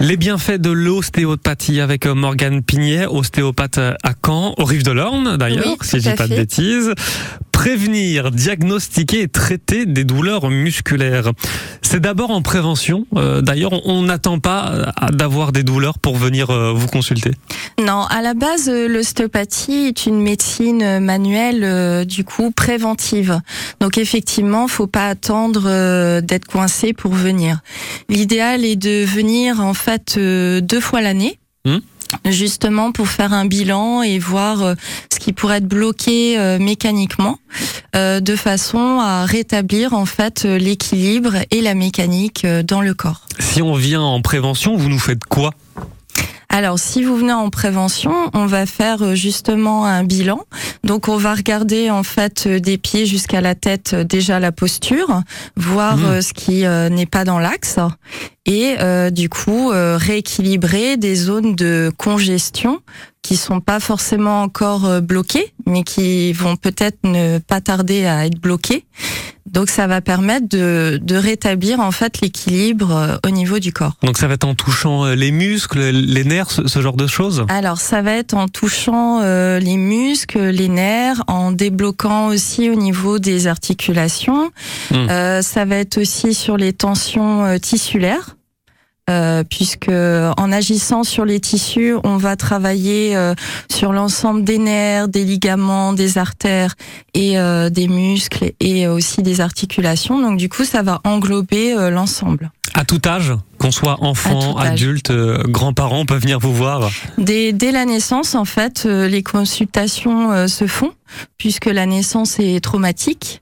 Les bienfaits de l'ostéopathie avec Morgane Pignet, ostéopathe à Caen, au Rive de l'Orne d'ailleurs, Oui, si je dis pas de bêtises. Prévenir, diagnostiquer et traiter des douleurs musculaires. C'est d'abord en prévention. Euh, d'ailleurs, on- n'attend pas euh, d'avoir des douleurs pour venir euh, vous consulter. Non, à la base, l'ostéopathie est une médecine manuelle, euh, du coup, préventive. Donc effectivement, faut pas attendre d'être coincé pour venir. L'idéal est de venir en fait deux fois l'année. Hmm. Justement pour faire un bilan et voir euh, ce qui pourrait être bloqué euh, mécaniquement, euh, de façon à rétablir en fait l'équilibre et la mécanique dans le corps. Si on vient en prévention, vous nous faites quoi? Alors, si vous venez en prévention, on va faire justement un bilan. Donc, on va regarder en fait des pieds jusqu'à la tête déjà la posture, voir Mmh. ce qui n'est pas dans l'axe, et euh, du coup euh, rééquilibrer des zones de congestion qui sont pas forcément encore euh, bloquées, mais qui vont peut-être ne pas tarder à être bloquées. Donc, ça va permettre de, de rétablir en fait l'équilibre euh, au niveau du corps. Donc ça va être en touchant euh, les muscles, les nerfs, ce, ce genre de choses? Alors ça va être en touchant euh, les muscles, les nerfs, en débloquant aussi au niveau des articulations. Mm. Euh, ça va être aussi sur les tensions euh, tissulaires. Euh, puisque en agissant sur les tissus, on va travailler euh, sur l'ensemble des nerfs, des ligaments, des artères et euh, des muscles et aussi des articulations. Donc du coup, ça va englober l'ensemble. À tout âge, qu'on soit enfant, adulte, euh, grands-parents, peut venir vous voir. Dès, dès la naissance, en fait, euh, les consultations euh, se font puisque la naissance est traumatique,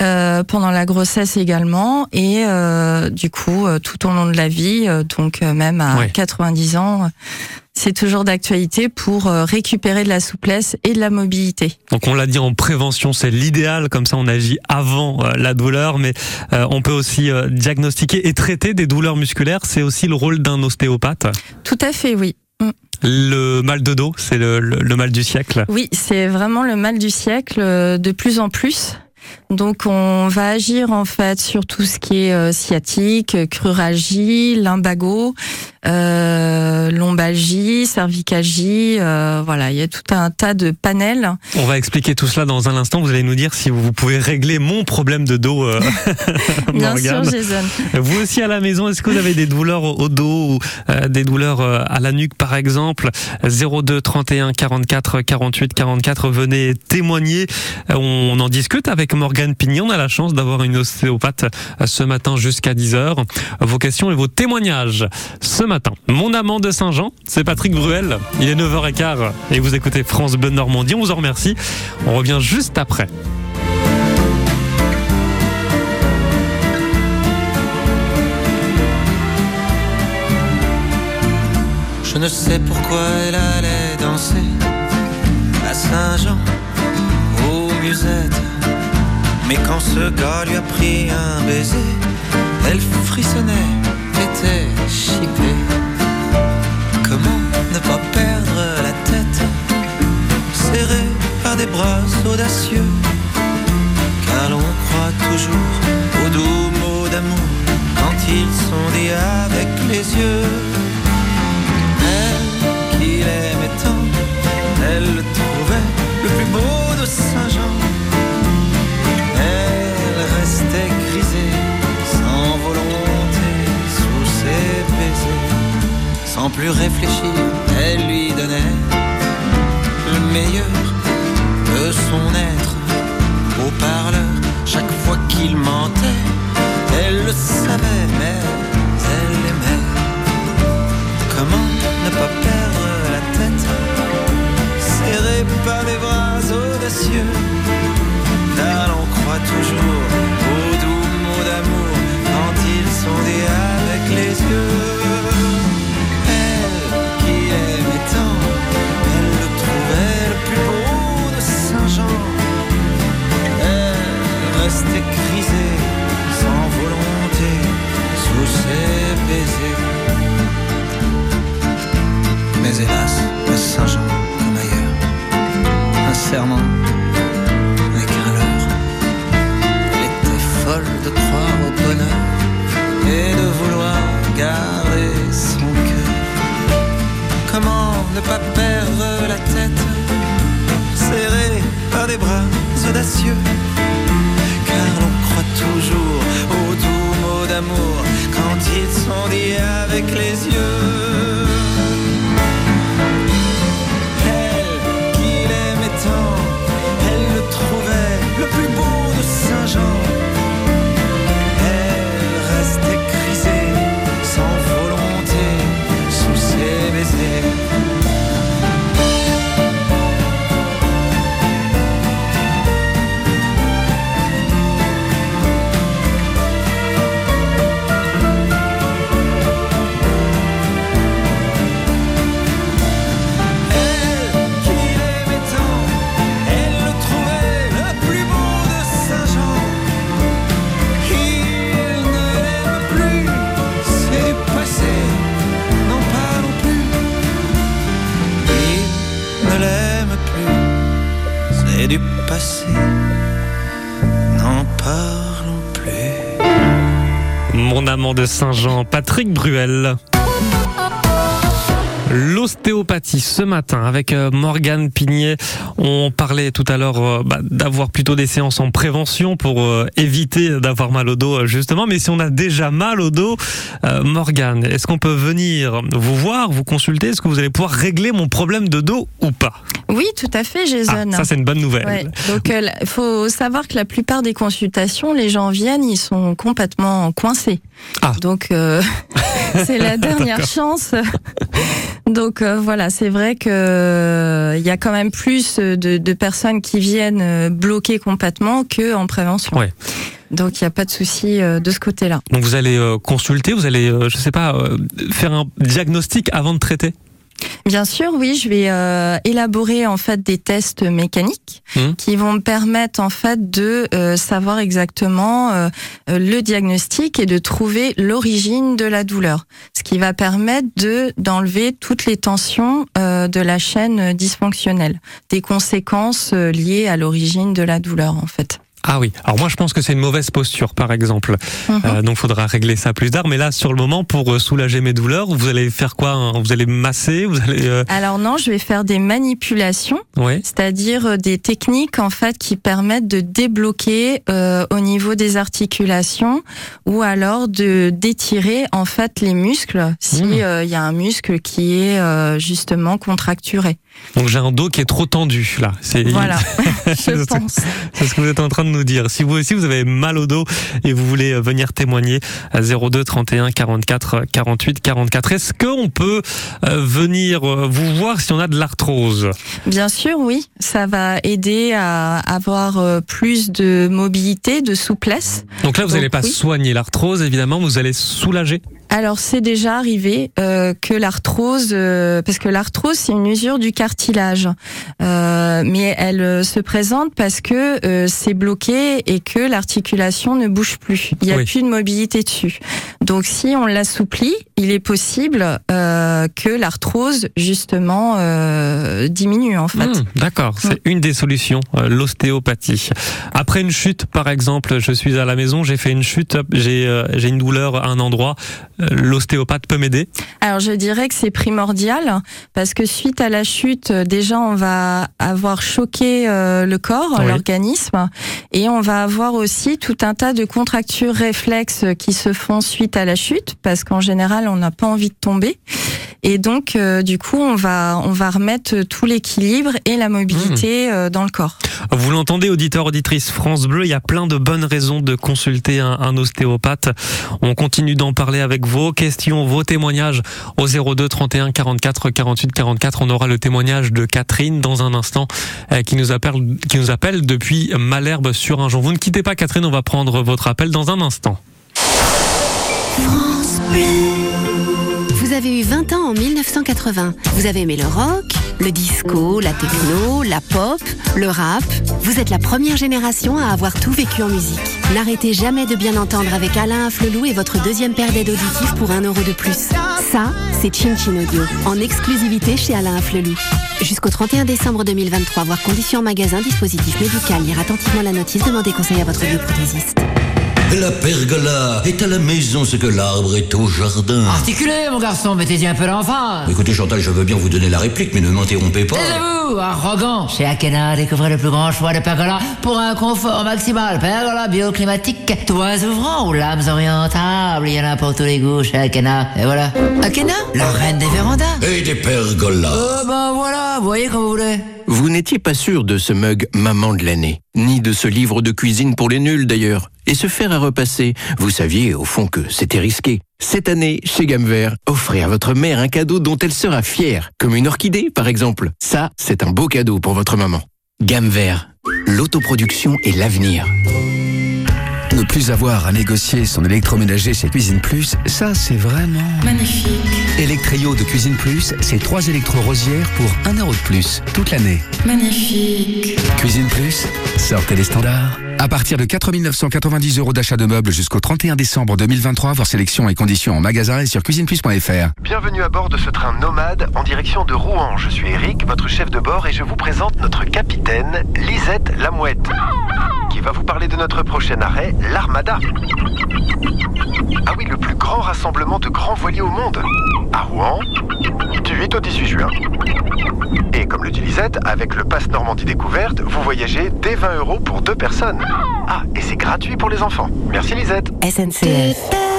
euh, pendant la grossesse également, et euh, du coup euh, tout au long de la vie, euh, donc même à Ouais. 90 ans, c'est toujours d'actualité pour euh, récupérer de la souplesse et de la mobilité. Donc on l'a dit en prévention, c'est l'idéal, comme ça on agit avant euh, la douleur, mais euh, on peut aussi diagnostiquer et traiter des douleurs musculaires, c'est aussi le rôle d'un ostéopathe. Tout à fait, oui. Mm. Le mal de dos, c'est le, le- le mal du siècle. Oui, c'est vraiment le mal du siècle de plus en plus. Donc on va agir en fait sur tout ce qui est euh, sciatique, cruralgie, lumbago, euh, lombalgie, cervicalgie, euh, voilà, il y a tout un tas de panels. On va expliquer tout cela dans un instant, vous allez nous dire si vous pouvez régler mon problème de dos, euh, Bien sûr. Jason. Vous aussi à la maison, est-ce que vous avez des douleurs au dos ou des douleurs à la nuque par exemple? 02 31 44 48 44, venez témoigner. On en discute avec Morgane Pignon. On a la chance d'avoir une ostéopathe euh, ce matin jusqu'à 10h. Vos questions et vos témoignages ce matin. Mon amant de Saint-Jean, c'est Patrick Bruel. Il est 9h15 et vous écoutez France Bleu Normandie. On vous en remercie. On revient juste après. Je ne sais pourquoi elle allait danser à Saint-Jean, aux musettes. Mais quand ce gars lui a pris un baiser, elle frissonnait, était chippée. Comment ne pas perdre la tête, serrée par des bras audacieux, car l'on croit toujours aux doux mots d'amour quand ils sont dits avec les yeux. Elle qu'il aimait tant, elle le trouvait le plus beau de Saint-Jean. Plus réfléchir, elle lui donnait le meilleur de son être. Au parleur, chaque fois qu'il mentait, elle le savait, mais elle l'aimait. Comment ne pas perdre la tête? Serré par des bras audacieux l'on croit toujours aux doux mots d'amour Quand ils sont dits avec les yeux restait crisé, sans volonté, sous ses baisers. Mais hélas, à Saint-Jean, comme ailleurs, un serment n'est qu'un leurre. Elle était folle de croire au bonheur et de vouloir garder son cœur. Comment ne pas perdre la tête, serrée par des bras audacieux? toujours aux doux mots d'amour quand ils sont dits avec les yeux. Saint-Jean, Patrick Bruel. L'ostéopathie ce matin avec euh, Morgane Pignet. On parlait tout à l'heure euh, bah, d'avoir plutôt des séances en prévention pour euh, éviter d'avoir mal au dos justement. Mais si on a déjà mal au dos, Morgane, est-ce qu'on peut venir vous voir, vous consulter? Est-ce que vous allez pouvoir régler mon problème de dos ou pas? Oui, tout à fait, Ah, Jason. Ça c'est une bonne nouvelle. Ouais. Donc, il faut savoir que la plupart des consultations, les gens viennent, ils sont complètement coincés. Ah. Donc, euh, c'est la dernière chance. Donc euh, voilà, c'est vrai que euh, il y a quand même plus de, de personnes qui viennent euh, bloquer complètement que en prévention. Ouais. Donc il n'y a pas de souci euh, de ce côté-là. Donc vous allez euh, consulter, vous allez, euh, je sais pas, euh, faire un diagnostic avant de traiter? Bien sûr, oui, je vais euh, élaborer en fait des tests mécaniques Mhm. qui vont me permettre en fait de euh, savoir exactement euh, le diagnostic et de trouver l'origine de la douleur, ce qui va permettre de d'enlever toutes les tensions euh, de la chaîne dysfonctionnelle, des conséquences liées à l'origine de la douleur en fait. Ah oui. Alors moi je pense que c'est une mauvaise posture par exemple. Mhm. Euh, donc faudra régler ça plus tard. Mais là sur le moment pour euh, soulager mes douleurs, vous allez faire quoi hein? Vous allez masser Vous allez euh, Alors non, je vais faire des manipulations ouais. c'est-à-dire euh, des techniques en fait qui permettent de débloquer euh, au niveau des articulations ou alors de d'étirer en fait les muscles si Mmh. euh, il y a un muscle qui est euh, justement contracturé. Donc j'ai un dos qui est trop tendu là. C'est Voilà, C'est je ce- pense. C'est ce que vous êtes en train de nous dire. Si vous aussi vous avez mal au dos et vous voulez euh, venir témoigner à 02 31 44 48 44, est-ce qu'on peut euh, venir euh, vous voir si on a de l'arthrose? Bien sûr, oui, ça va aider à avoir plus de mobilité, de souplesse. Donc là vous n'allez pas oui. soigner l'arthrose évidemment, vous allez soulager. Alors c'est déjà arrivé euh, que l'arthrose, euh, parce que l'arthrose c'est une usure du cartilage, Euh, mais elle euh, se présente parce que euh, c'est bloqué et que l'articulation ne bouge plus. Il n'y a Oui. plus de mobilité dessus. Donc si on l'assouplit, il est possible euh, que l'arthrose justement euh, diminue en fait. Hmm, D'accord, c'est une des solutions, l'ostéopathie. Après une chute, par exemple, je suis à la maison, j'ai fait une chute, j'ai euh, j'ai une douleur à un endroit, l'ostéopathe peut m'aider? Alors je dirais que c'est primordial parce que suite à la chute, euh, déjà on va avoir choqué euh, le corps, Oui. l'organisme, et on va avoir aussi tout un tas de contractures réflexes qui se font suite à la chute parce qu'en général on n'a pas envie de tomber. Et donc euh, du coup on va on va remettre tout l'équilibre et la mobilité euh, dans le corps. Vous l'entendez, auditeur, auditrice France Bleu, il y a plein de bonnes raisons de consulter un, un ostéopathe. On continue d'en parler avec vos questions, vos témoignages au 02 31 44 48 44. On aura le témoignage de Catherine dans un instant euh, qui nous appelle, qui nous appelle depuis Malherbe sur un jour. Vous ne quittez pas Catherine, on va prendre votre appel dans un instant. Avez eu 20 ans en 1980. Vous avez aimé le rock, le disco, la techno, la pop, le rap. Vous êtes la première génération à avoir tout vécu en musique. N'arrêtez jamais de bien entendre avec Alain Afflelou et votre deuxième paire d'aides auditives pour un euro de plus. Ça, c'est Chin Chin Audio, en exclusivité chez Alain Afflelou. Jusqu'au 31 décembre 2023, voir conditions magasin, dispositif médical, lire attentivement la notice, demandez conseil à votre bioprothésiste. La pergola est à la maison ce que l'arbre est au jardin. Articulez, mon garçon, mettez-y un peu l'enfant. Écoutez Chantal, je veux bien vous donner la réplique, mais ne m'interrompez pas. Taisez-vous, arrogant. Chez Akena, découvrez le plus grand choix de pergola pour un confort maximal. Pergola bioclimatique, toits ouvrants ou lames orientables. Il y en a pour tous les goûts chez Akena. Et voilà. Akena, la reine des vérandas. Et des pergolas. Euh, ben voilà, vous voyez comme vous voulez. Vous n'étiez pas sûr de ce mug Maman de l'année, ni de ce livre de cuisine pour les nuls d'ailleurs. Et se faire à repasser, vous saviez au fond que c'était risqué. Cette année, chez Gamme offrez à votre mère un cadeau dont elle sera fière, comme une orchidée par exemple. Ça, c'est un beau cadeau pour votre maman. Gamme l'autoproduction et l'avenir. Ne plus avoir à négocier son électroménager chez Cuisine Plus, ça c'est vraiment... Magnifique. Electrio de Cuisine Plus, c'est trois électro-rosières pour 1 euro de plus, toute l'année. Magnifique. Cuisine Plus, sortez les standards. À partir de 4 990 euros d'achat de meubles jusqu'au 31 décembre 2023, voir sélection et conditions en magasin et sur cuisineplus.fr. Bienvenue à bord de ce train nomade en direction de Rouen. Je suis Eric, votre chef de bord, et je vous présente notre capitaine, Lisette Lamouette, qui va vous parler de notre prochain arrêt, l'Armada. Ah oui, le plus grand rassemblement de grands voiliers au monde. À Rouen, du 8 au 18 juin. Et comme le dit Lisette, avec le Pass Normandie Découverte, vous voyagez dès 20 euros pour deux personnes. Ah, et c'est gratuit pour les enfants. Merci Lisette. SNCF.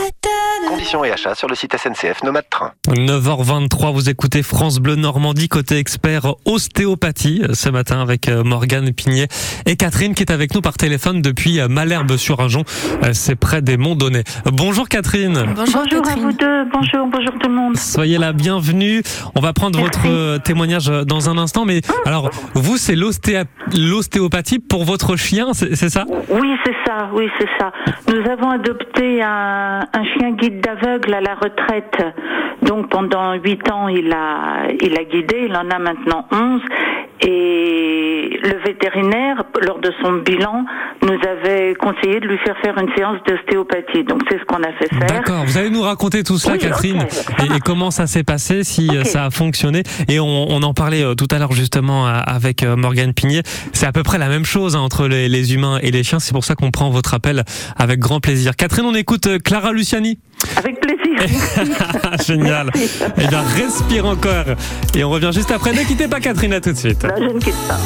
Conditions et achats sur le site SNCF Nomade Train. 9h23, vous écoutez France Bleu Normandie, côté expert ostéopathie, ce matin avec euh, Morgane Pignet et Catherine qui est avec nous par téléphone depuis euh, Malherbe sur Ajon, Euh, c'est près des Monts d'Aunay. Bonjour Catherine. Bonjour, Bonjour à Catherine. vous deux, bonjour, bonjour tout le monde. Soyez la bienvenue. On va prendre Merci. votre euh, témoignage euh, dans un instant, mais alors vous c'est l'ostéopathie pour votre chien, c'est c'est ça? Oui, c'est ça, oui, c'est ça. Nous avons adopté un, un chien guide d'aveugle à la retraite. Donc pendant huit ans, il a, il a guidé, il en a maintenant 11. Et le vétérinaire, lors de son bilan, nous avait conseillé de lui faire faire une séance d'ostéopathie. Donc c'est ce qu'on a fait faire. D'accord, vous allez nous raconter tout cela, Oui, Catherine, et, comment ça s'est passé, si euh, ça a fonctionné. Et on, on en parlait euh, tout à l'heure justement euh, avec Morgane Pignet. C'est à peu près la même chose hein, entre les, les humains et les chiens. C'est pour ça qu'on prend votre appel avec grand plaisir. Catherine, on écoute Clara Luciani. Avec plaisir. Génial. Eh bien, respire encore. Et on revient juste après. Ne quittez pas, Catherine, à tout de suite. Là, je ne quitte pas.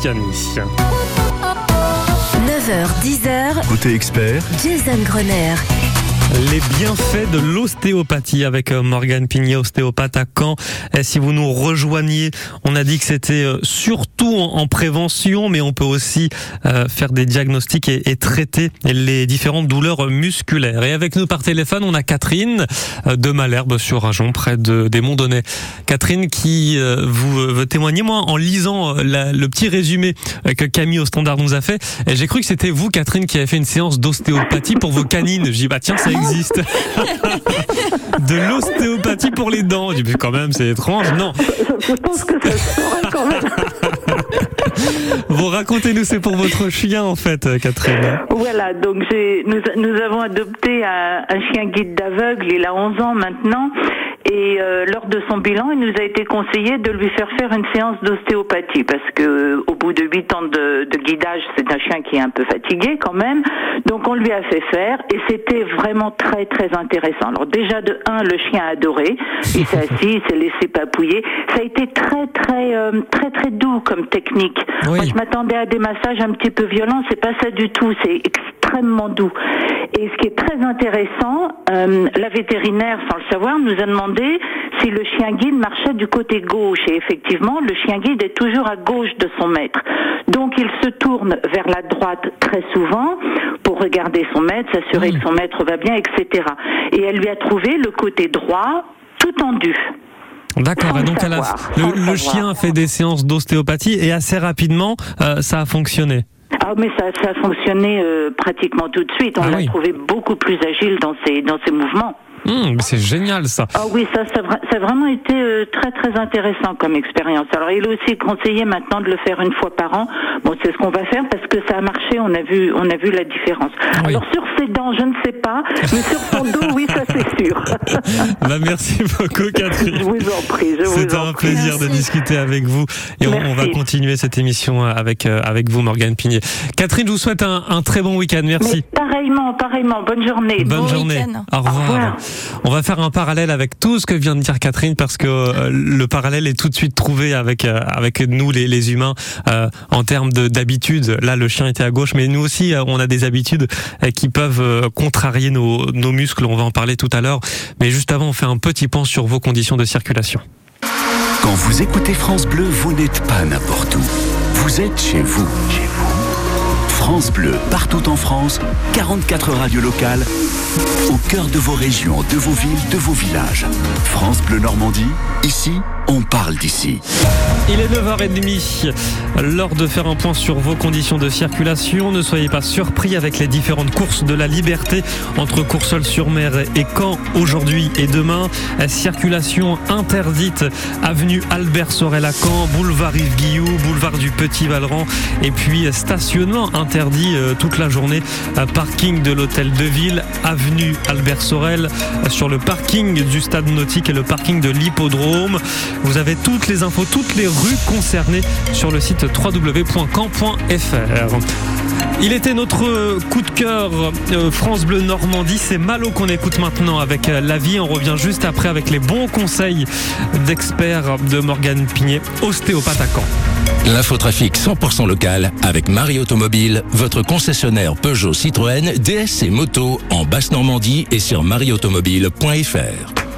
Clara Luciani. 9h, 10h, Côté expert, Jason Grenier. Les bienfaits de l'ostéopathie avec euh, Morgane Pigné, ostéopathe à Caen. Et si vous nous rejoignez, on a dit que c'était euh, surtout en en prévention, mais on peut aussi euh, faire des diagnostics et, traiter les différentes douleurs musculaires. Et avec nous par téléphone, on a Catherine de Malherbe sur Ajon, près de, des Monts-Donnais. Catherine qui vous veut témoigner. Moi, en lisant le petit résumé que Camille au Standard nous a fait, j'ai cru que c'était vous, Catherine, qui avez fait une séance d'ostéopathie pour vos canines. J'ai dit, bah tiens, ça existe. de l'ostéopathie pour les dents. Dit, mais quand même, c'est étrange. Non. Je pense que ça quand même. Vous racontez-nous, c'est pour votre chien, en fait, euh, Catherine. Voilà, donc nous, nous avons adopté un, un chien guide d'aveugle, il a 11 ans maintenant, et euh, lors de son bilan, il nous a été conseillé de lui faire faire une séance d'ostéopathie, parce que euh, au bout de 8 ans de, de guidage, c'est un chien qui est un peu fatigué quand même, donc on lui a fait faire, et c'était vraiment très très intéressant. Alors déjà de 1, le chien a adoré, il s'est assis, il s'est laissé papouiller, ça a été très très euh, très très doux comme technique. Oui. Moi, je m'attendais à des massages un petit peu violents, c'est pas ça du tout, c'est extrêmement doux. Et ce qui est très intéressant, euh, la vétérinaire, sans le savoir, nous a demandé si le chien guide marchait du côté gauche. Et effectivement, le chien guide est toujours à gauche de son maître. Donc il se tourne vers la droite très souvent pour regarder son maître, s'assurer que son maître va bien, etc. Et elle lui a trouvé le côté droit tout tendu. D'accord. Et le donc, savoir, le, le chien a fait des séances d'ostéopathie et assez rapidement, euh, ça a fonctionné. Ah mais ça, ça a fonctionné euh, pratiquement tout de suite. On Ah l'a oui. trouvé beaucoup plus agile dans ses dans ses mouvements. Hum, mais c'est génial, ça. Ah oui, ça, ça, a vra- ça a vraiment été euh, très très intéressant comme expérience. Alors il est aussi conseillé maintenant de le faire une fois par an. Bon, c'est ce qu'on va faire parce que ça a marché. On a vu on a vu la différence. Oui. Alors sur ses dents, je ne sais pas, mais sur son dos, oui, ça c'est sûr. Bah, merci beaucoup, je Catherine. vous en prie, je vous C'était en un prie. plaisir de discuter avec vous et on, on va continuer cette émission avec euh, avec vous Morgane Pigné. Catherine, je vous souhaite un, un très bon week-end. Mais Merci. pareillement, pareillement. Bonne journée. Bonne Bon journée. Au revoir. revoir. On va faire un parallèle avec tout ce que vient de dire Catherine parce que euh, le parallèle est tout de suite trouvé avec euh, nous les, humains euh, en termes de- d'habitude. Là, le chien était à gauche, mais nous aussi, on a des habitudes qui peuvent contrarier nos, nos muscles. On va en parler tout à l'heure. Mais juste avant, on fait un petit point sur vos conditions de circulation. quand vous écoutez France Bleu, vous n'êtes pas n'importe où. Vous êtes chez vous. Chez vous. France Bleu, partout en France, 44 radios locales, au cœur de vos régions, de vos villes, de vos villages. France Bleu Normandie, ici, on parle d'ici. Il est 9h30. L'heure de faire un point sur vos conditions de circulation. Ne soyez pas surpris avec les différentes courses de la liberté entre Courseul-sur-Mer et Caen aujourd'hui et demain. Circulation interdite avenue Albert Sorel à Caen, boulevard Yves Guilloux, boulevard du Petit Valran et puis stationnement interdit euh, toute la journée. Euh, Parking de l'hôtel de ville, Albert Sorel sur le parking du stade nautique et le parking de l'hippodrome. Vous avez toutes les infos, toutes les rues concernées sur le site www.camp.fr. Il était notre coup de cœur euh, France Bleu Normandie. C'est Malo qu'on écoute maintenant avec euh, la vie. On revient juste après avec les bons conseils d'experts de Morgane Pigné, ostéopathe à Caen. L'infotrafic 100% local avec Marie Automobile, votre concessionnaire Peugeot Citroën, DS et moto en Basse-Normandie et sur marieautomobile.fr.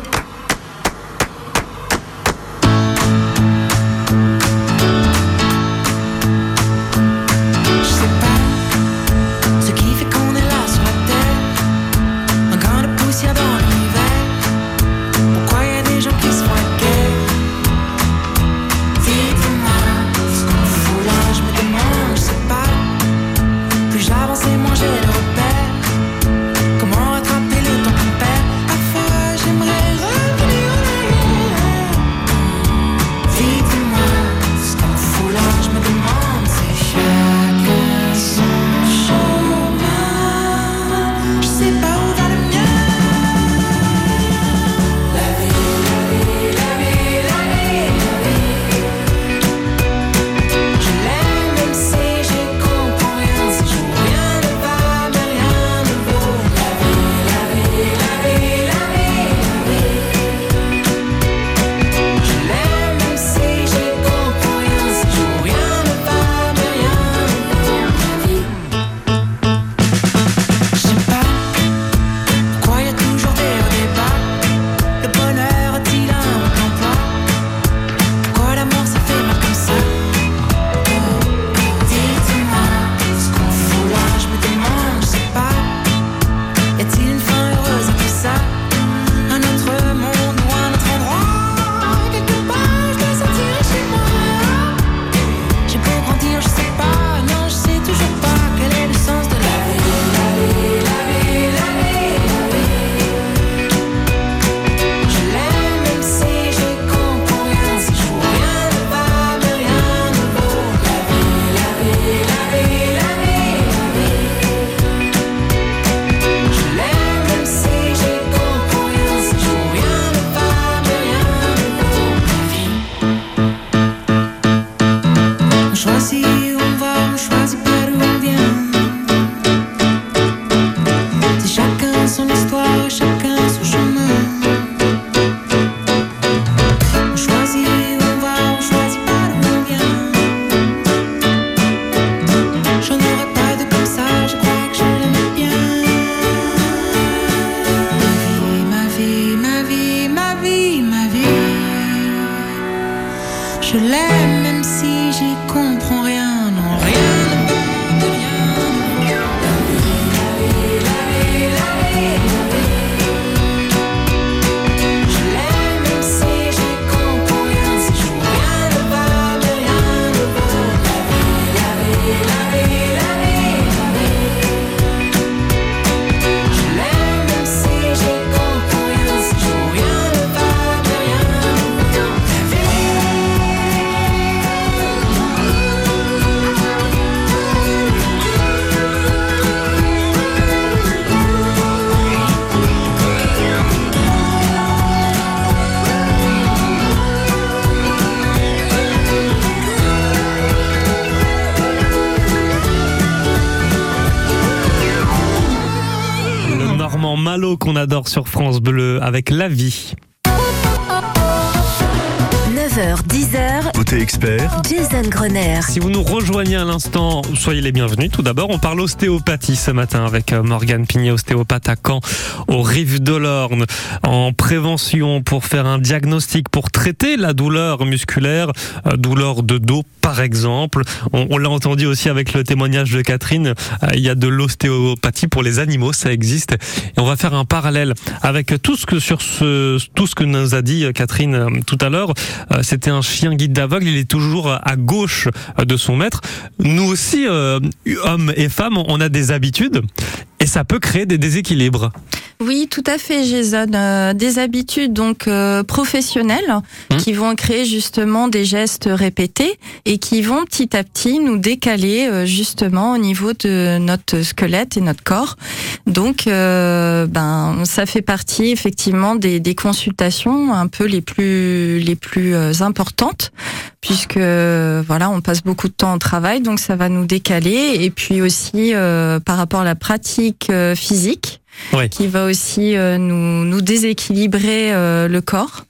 Sur France Bleu avec La Vie. 9h, 10h, Côté expert, Jason Grenier. Si vous nous rejoignez à l'instant, soyez les bienvenus. Tout d'abord, on parle ostéopathie ce matin avec euh, Morgane Pigné, ostéopathe à Caen, aux rives de l'Orne, en prévention pour faire un diagnostic, pour traiter la douleur musculaire, euh, douleur de dos par exemple. On, on l'a entendu aussi avec le témoignage de Catherine, euh, il y a de l'ostéopathie pour les animaux, ça existe. Et on va faire un parallèle avec tout ce que sur ce, tout ce que nous a dit Catherine tout à l'heure. C'était un chien guide d'aveugle, il est toujours à gauche de son maître. Nous aussi, euh, hommes et femmes, on a des habitudes et ça peut créer des déséquilibres. Oui, tout à fait, Jason. Euh, des habitudes donc euh, professionnelles Mmh. qui vont créer justement des gestes répétés et qui vont petit à petit nous décaler euh, justement au niveau de notre squelette et notre corps. Donc, ben, ça fait partie effectivement des, des consultations un peu les plus les plus importantes puisque voilà, on passe beaucoup de temps au travail, donc ça va nous décaler et puis aussi par rapport à la pratique euh, physique Ouais. qui va aussi euh, nous, nous déséquilibrer euh, le corps.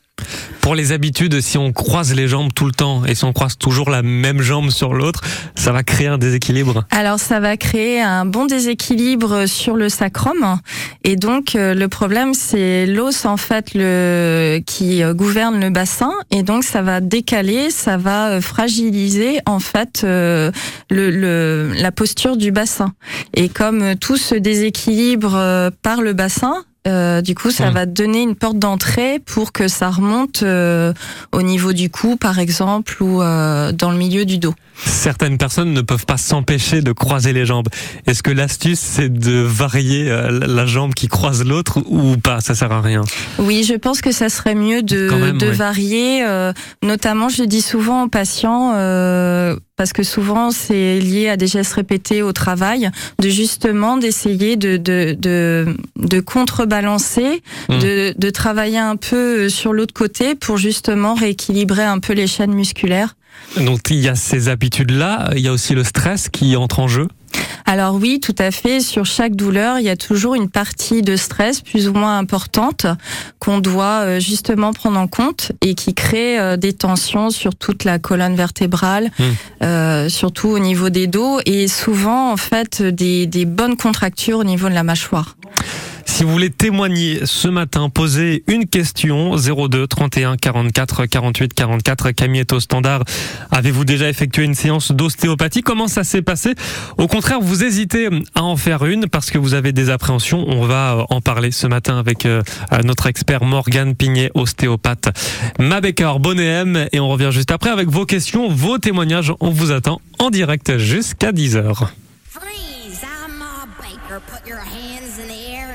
Pour les habitudes, si on croise les jambes tout le temps et si on croise toujours la même jambe sur l'autre, ça va créer un déséquilibre. Alors ça va créer un bon déséquilibre sur le sacrum. Et donc euh, le problème c'est l'os en fait le qui euh, gouverne le bassin. Et donc ça va décaler, ça va euh, fragiliser en fait le, le- la posture du bassin. Et comme tout se déséquilibre par le bassin euh, du coup, ça Mm. va donner une porte d'entrée pour que ça remonte euh, au niveau du cou, par exemple, ou euh, dans le milieu du dos. Certaines personnes ne peuvent pas s'empêcher de croiser les jambes. Est-ce que l'astuce, c'est de varier euh, la jambe qui croise l'autre ou pas? Ça sert à rien. Oui, je pense que ça serait mieux de, même, de varier. euh, notamment, je dis souvent aux patients, euh, parce que souvent c'est lié à des gestes répétés au travail, de justement d'essayer de, de, de, de contrebalancer, Mm. de, de travailler un peu sur l'autre côté pour justement rééquilibrer un peu les chaînes musculaires. Donc il y a ces habitudes-là, il y a aussi le stress qui entre en jeu. Alors oui, tout à fait. Sur chaque douleur, il y a toujours une partie de stress plus ou moins importante qu'on doit euh, justement prendre en compte et qui crée euh, des tensions sur toute la colonne vertébrale, Mm. euh, surtout au niveau des dos et souvent en fait des, des bonnes contractures au niveau de la mâchoire. Si vous voulez témoigner ce matin, posez une question 02 31 44 48 44. Camille est standard. Avez-vous déjà effectué une séance d'ostéopathie? Comment ça s'est passé? Au contraire, vous hésitez à en faire une parce que vous avez des appréhensions. On va euh, en parler ce matin avec euh, notre expert Morgane Pignet, ostéopathe. Mabekar Bonéem et on revient juste après avec vos questions, vos témoignages. On vous attend en direct jusqu'à 10h. Freeze! I'm Baker. Put.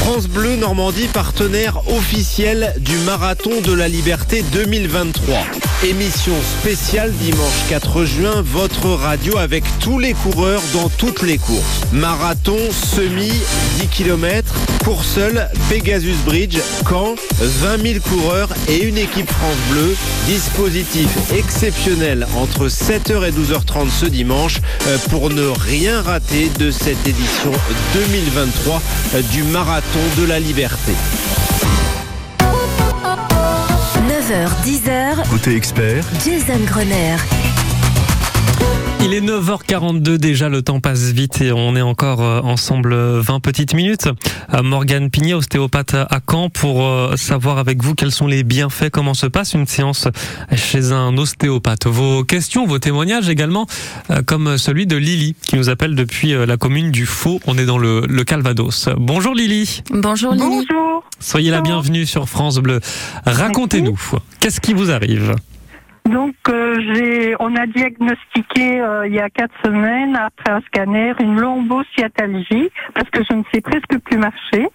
France Bleu Normandie, partenaire officiel du Marathon de la Liberté 2023. Émission spéciale dimanche 4 juin, votre radio avec tous les coureurs dans toutes les courses. Marathon, semi, 10 km, course seule, Pegasus Bridge, Caen, 20 000 coureurs et une équipe France Bleu. Dispositif exceptionnel entre 7h et 12h30 ce dimanche euh, pour ne rien rater de cette édition 2023 euh, du Marathon de la Liberté. 9h, 10h, Côté expert, Jason Grenier. Il est 9h42 déjà, le temps passe vite et on est encore euh, ensemble euh, 20 petites minutes. Euh, Morgane Pignet, ostéopathe à Caen, pour euh, savoir avec vous quels sont les bienfaits, comment se passe une séance chez un ostéopathe. Vos questions, vos témoignages également, euh, comme celui de Lily qui nous appelle depuis euh, la commune du Faux. On est dans le, le Calvados. Bonjour Lily. Bonjour Lily. Bonjour. Soyez la bienvenue sur France Bleu. Racontez-nous, qu'est-ce qui vous arrive? Donc, euh, j'ai, on a diagnostiqué euh, il y a quatre semaines, après un scanner, une lombosciatalgie, parce que je ne sais presque plus marcher.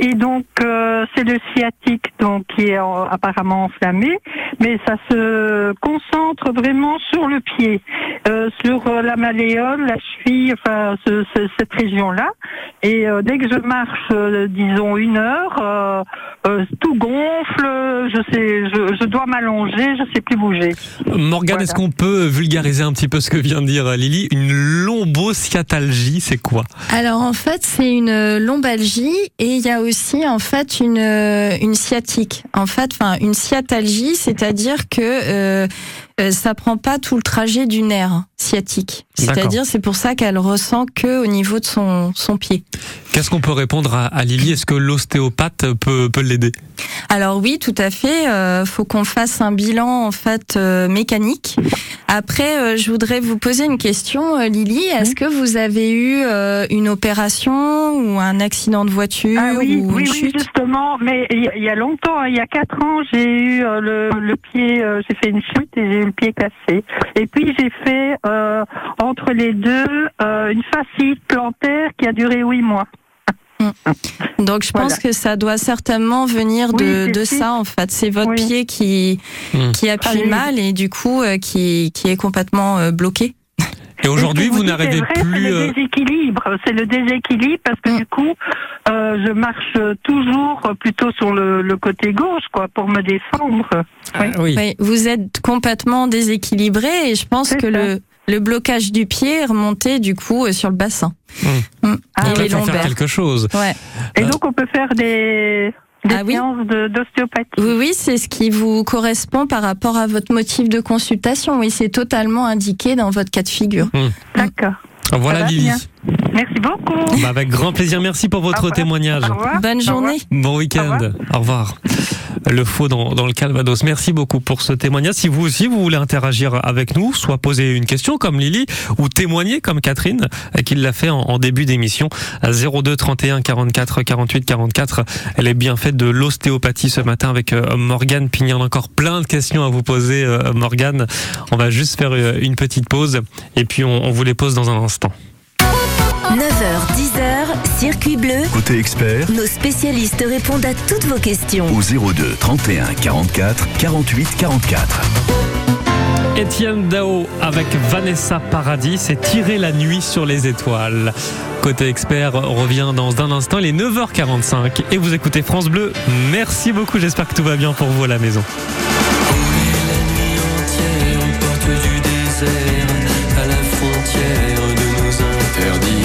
Et donc, euh, c'est le sciatique donc qui est euh, apparemment enflammé, mais ça se concentre vraiment sur le pied, euh, sur euh, la malléole, la cheville, enfin ce- ce- cette région-là. Et euh, dès que je marche, euh, disons une heure, euh, euh, tout gonfle. Je sais, je, je dois m'allonger, je sais plus bouger. Morgane, est-ce qu'on peut vulgariser un petit peu ce que vient de dire Lily? Une lombosciatalgie, c'est quoi? Alors en fait, c'est une lombalgie et il y a aussi en fait une une sciatique. En fait, enfin une sciatalgie, c'est-à-dire que euh, euh, ça prend pas tout le trajet du nerf sciatique. C'est-à-dire c'est pour ça qu'elle ressent que au niveau de son son pied. Qu'est-ce qu'on peut répondre à, à Lily? Est-ce que l'ostéopathe peut, peut l'aider? Alors oui, tout à fait. Euh, faut qu'on fasse un bilan en fait euh, mécanique. Après, euh, je voudrais vous poser une question, euh, Lily. Est-ce que vous avez eu euh, une opération ou un accident de voiture Ah oui, ou oui, une oui, chute? justement. Mais il y a- il y a longtemps, hein, il y a quatre ans, j'ai eu euh, le, le pied, euh, j'ai fait une chute et j'ai eu le pied cassé. Et puis j'ai fait euh, entre les deux euh, une fascite plantaire qui a duré huit mois. Donc je pense Voilà. que ça doit certainement venir Oui, de, de ça en fait. C'est votre Oui. pied qui Hmm. qui appuie Ah oui. mal et du coup euh, qui qui est complètement euh, bloqué. Et aujourd'hui, vous dites n'arrivez plus. C'est euh, le déséquilibre. C'est le déséquilibre parce que du coup, euh, je marche toujours plutôt sur le, le côté gauche, quoi, pour me défendre. Oui. Oui, vous êtes complètement déséquilibré et je pense que le le blocage du pied est remonté du coup euh, sur le bassin. Mm. on et peut les faire quelque chose. Ouais. Et donc, on peut faire des, des Ah oui d'ostéopathie. Oui, oui, c'est ce qui vous correspond par rapport à votre motif de consultation. Oui, c'est totalement indiqué dans votre cas de figure. D'accord. Voilà Lily. bien. Merci beaucoup. Bah, avec grand plaisir. Merci pour votre témoignage. Au revoir. Bonne journée. Bon week-end. Au revoir. Le faux dans, le Calvados. Merci beaucoup pour ce témoignage. Si vous aussi vous voulez interagir avec nous, soit poser une question comme Lily ou témoigner comme Catherine euh, qui l'a fait en, début d'émission à 02 31 44 48 44. Elle est bien faite de l'ostéopathie ce matin avec euh, Morgane a encore plein de questions à vous poser, euh, Morgane. On va juste faire une petite pause et puis on, on vous les pose dans un instant. 9h, 10h, circuit bleu. Côté expert, Nos spécialistes répondent à toutes vos questions. au 02 31 44 48 44. Étienne Dao avec Vanessa Paradis, c'est tirer la nuit sur les étoiles. Côté expert revient dans un instant, il est 9h45 et vous écoutez France Bleu. Merci beaucoup, j'espère que tout va bien pour vous à la maison. aux portes du désert, à la frontière de nos interdits.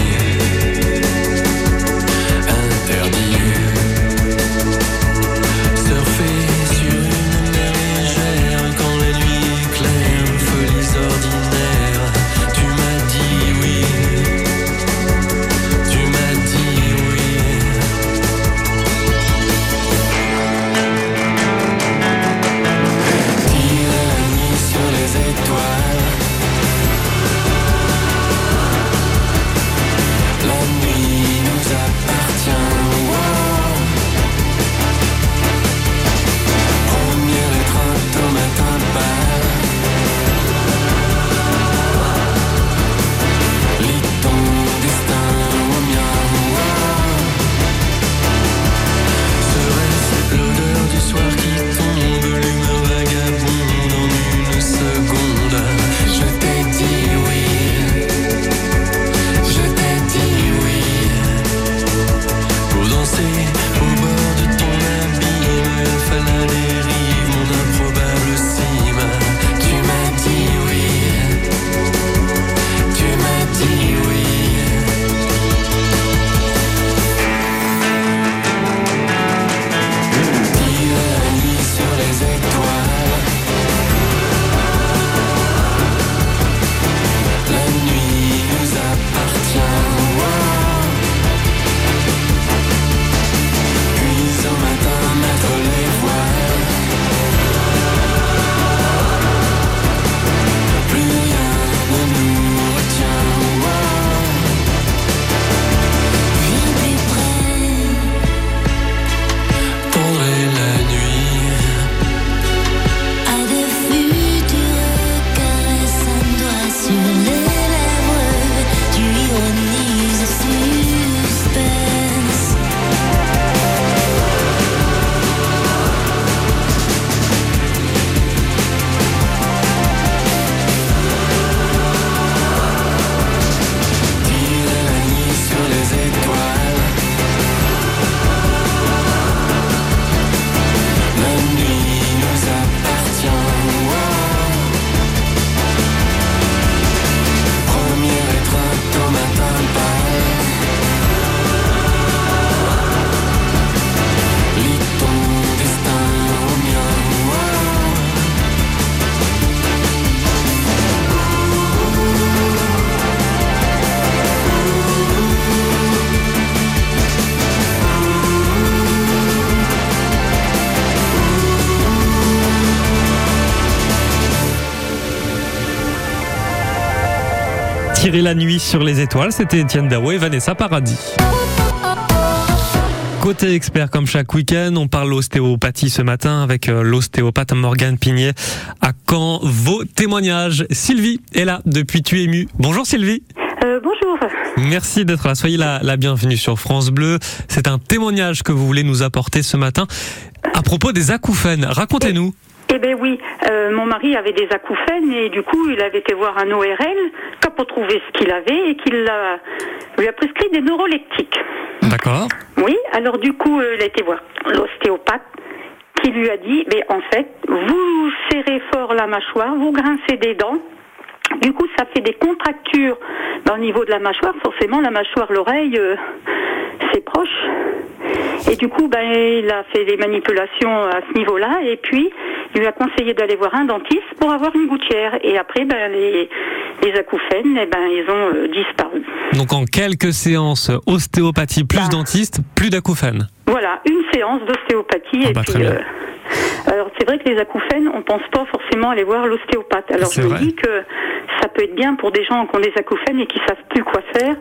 La nuit sur les étoiles, c'était Étienne Dao et Vanessa Paradis. Côté expert, comme chaque week-end, on parle ostéopathie ce matin avec euh, l'ostéopathe Morgane Pignet. À quand vos témoignages Sylvie est là depuis Tu es ému. Bonjour Sylvie. Euh, bonjour. Merci d'être là. Soyez la, la bienvenue sur France Bleu. C'est un témoignage que vous voulez nous apporter ce matin à propos des acouphènes. Racontez-nous. Eh ben oui, euh, mon mari avait des acouphènes et du coup il avait été voir un ORL pas trouvé ce qu'il avait et qu'il lui a prescrit des neuroleptiques. D'accord. Oui, alors du coup euh, il a été voir l'ostéopathe qui lui a dit, mais en fait vous serrez fort la mâchoire, vous grincez des dents. Du coup, ça fait des contractures dans le niveau de la mâchoire. Forcément, la mâchoire, l'oreille, euh, c'est proche. Et du coup, ben, il a fait des manipulations à ce niveau-là. Et puis, il lui a conseillé d'aller voir un dentiste pour avoir une gouttière. Et après, ben, les, les acouphènes, eh ben, ils ont euh, disparu. Donc en quelques séances ostéopathie plus dentiste, plus d'acouphènes. Voilà, une séance d'ostéopathie. Ah et bah, puis, euh, Alors c'est vrai que les acouphènes, on pense pas forcément aller voir l'ostéopathe. Alors je me dis que ça peut être bien pour des gens qui ont des acouphènes et qui savent plus quoi faire.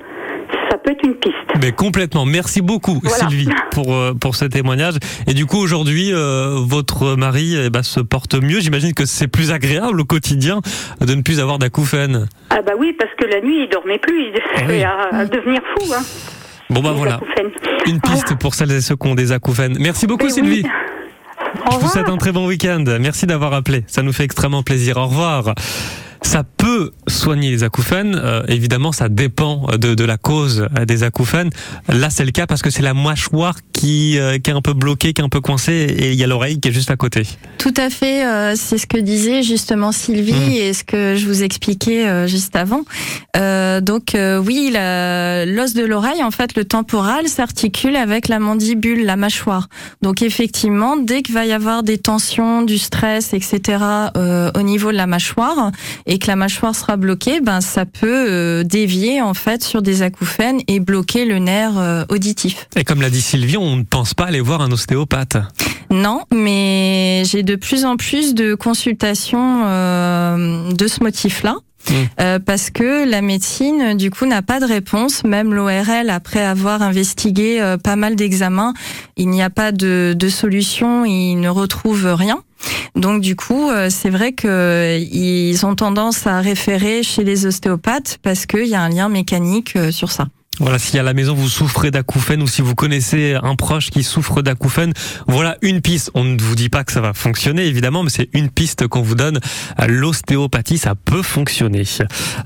Ça peut être une piste. Mais complètement. Merci beaucoup, Voilà. Sylvie, pour, euh, pour ce témoignage. Et du coup, aujourd'hui, euh, votre mari eh ben, se porte mieux. J'imagine que c'est plus agréable au quotidien de ne plus avoir d'acouphènes. Ah bah oui, parce que la nuit, il dormait plus, il oui. à, à devenir fou. Hein, Bon, bah voilà. acouphènes. Une piste pour celles et ceux qui ont des acouphènes. Merci beaucoup, Mais Sylvie. oui. Je vous souhaite un très bon week-end. Merci d'avoir appelé. Ça nous fait extrêmement plaisir. Au revoir. Ça peut soigner les acouphènes. Euh, évidemment, ça dépend de, de la cause euh, des acouphènes. Là, c'est le cas parce que c'est la mâchoire qui, euh, qui est un peu bloquée, qui est un peu coincée, et il y a l'oreille qui est juste à côté. Tout à fait, euh, c'est ce que disait justement Sylvie Mm. et ce que je vous expliquais euh, juste avant. Euh, donc euh, oui, l'os de l'oreille, en fait, le temporal s'articule avec la mandibule, la mâchoire. Donc effectivement, dès qu'il va y avoir des tensions, du stress, etc. euh, au niveau de la mâchoire et que la mâchoire sera bloquée, ben ça peut euh, dévier en fait sur des acouphènes et bloquer le nerf euh, auditif. Et comme l'a dit Sylvie, on ne pense pas aller voir un ostéopathe. Non, mais j'ai de plus en plus de consultations euh, de ce motif-là. Euh, parce que la médecine, du coup, n'a pas de réponse. Même l'ORL, après avoir investigué euh, pas mal d'examens, il n'y a pas de, de solution, il ne retrouve rien. Donc du coup, euh, c'est vrai que ils ont tendance à référer chez les ostéopathes parce qu'il y a un lien mécanique sur ça. Voilà, si à la maison vous souffrez d'acouphènes ou si vous connaissez un proche qui souffre d'acouphènes, voilà une piste. On ne vous dit pas que ça va fonctionner évidemment, mais c'est une piste qu'on vous donne. L'ostéopathie, ça peut fonctionner.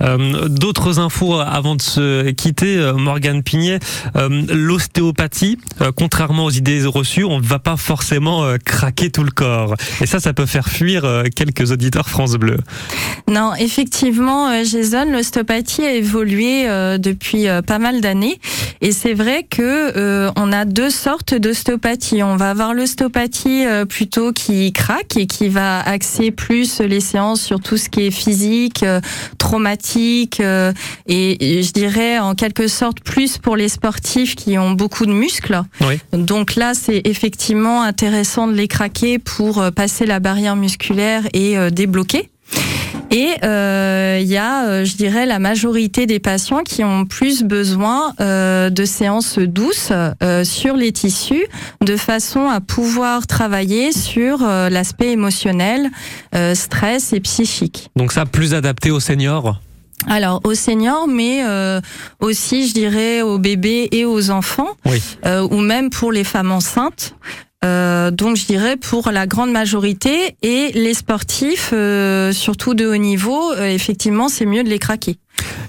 Euh, D'autres infos avant de se quitter, euh, Morgane Pignet. euh, L'ostéopathie, contrairement aux idées reçues, on ne va pas forcément craquer tout le corps. Et ça, ça peut faire fuir quelques auditeurs France Bleu. Non, effectivement, Jason, l'ostéopathie a évolué depuis pas mal d'années, et c'est vrai que euh, on a deux sortes d'ostéopathie. On va avoir l'ostéopathie euh, plutôt qui craque et qui va axer plus les séances sur tout ce qui est physique, euh, traumatique, euh, et, et je dirais en quelque sorte plus pour les sportifs qui ont beaucoup de muscles. Oui. Donc là, c'est effectivement intéressant de les craquer pour euh, passer la barrière musculaire et euh, débloquer. Et euh, il y a, euh, je dirais, la majorité des patients qui ont plus besoin euh, de séances douces euh, sur les tissus, de façon à pouvoir travailler sur euh, l'aspect émotionnel, euh, stress et psychique. Donc ça, plus adapté aux seniors? Alors aux seniors, mais euh, aussi, je dirais, aux bébés et aux enfants, Oui. euh, ou même pour les femmes enceintes. Euh, donc je dirais pour la grande majorité et les sportifs, euh, surtout de haut niveau, euh, effectivement, c'est mieux de les craquer.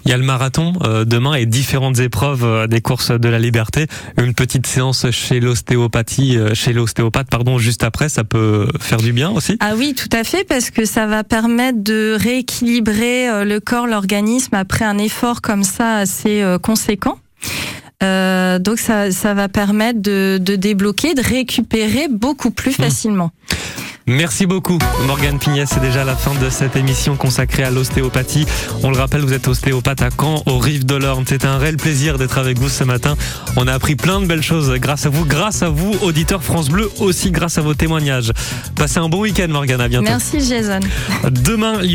Il y a le marathon euh, demain et différentes épreuves euh, des courses de la liberté. Une petite séance chez l'ostéopathie, euh, chez l'ostéopathe, pardon, juste après, ça peut faire du bien aussi. Ah oui, tout à fait, parce que ça va permettre de rééquilibrer euh, le corps, l'organisme après un effort comme ça assez euh, conséquent. Euh, donc ça, ça va permettre de, de débloquer, de récupérer beaucoup plus facilement. Merci beaucoup, Morgane Pignet. C'est déjà la fin de cette émission consacrée à l'ostéopathie. On le rappelle, vous êtes ostéopathe à Caen, au Rive de l'Orne. C'était un réel plaisir d'être avec vous ce matin. On a appris plein de belles choses grâce à vous, grâce à vous, auditeurs France Bleu, aussi grâce à vos témoignages. Passez un bon week-end, Morgane. À bientôt. Merci Jason. Demain, il y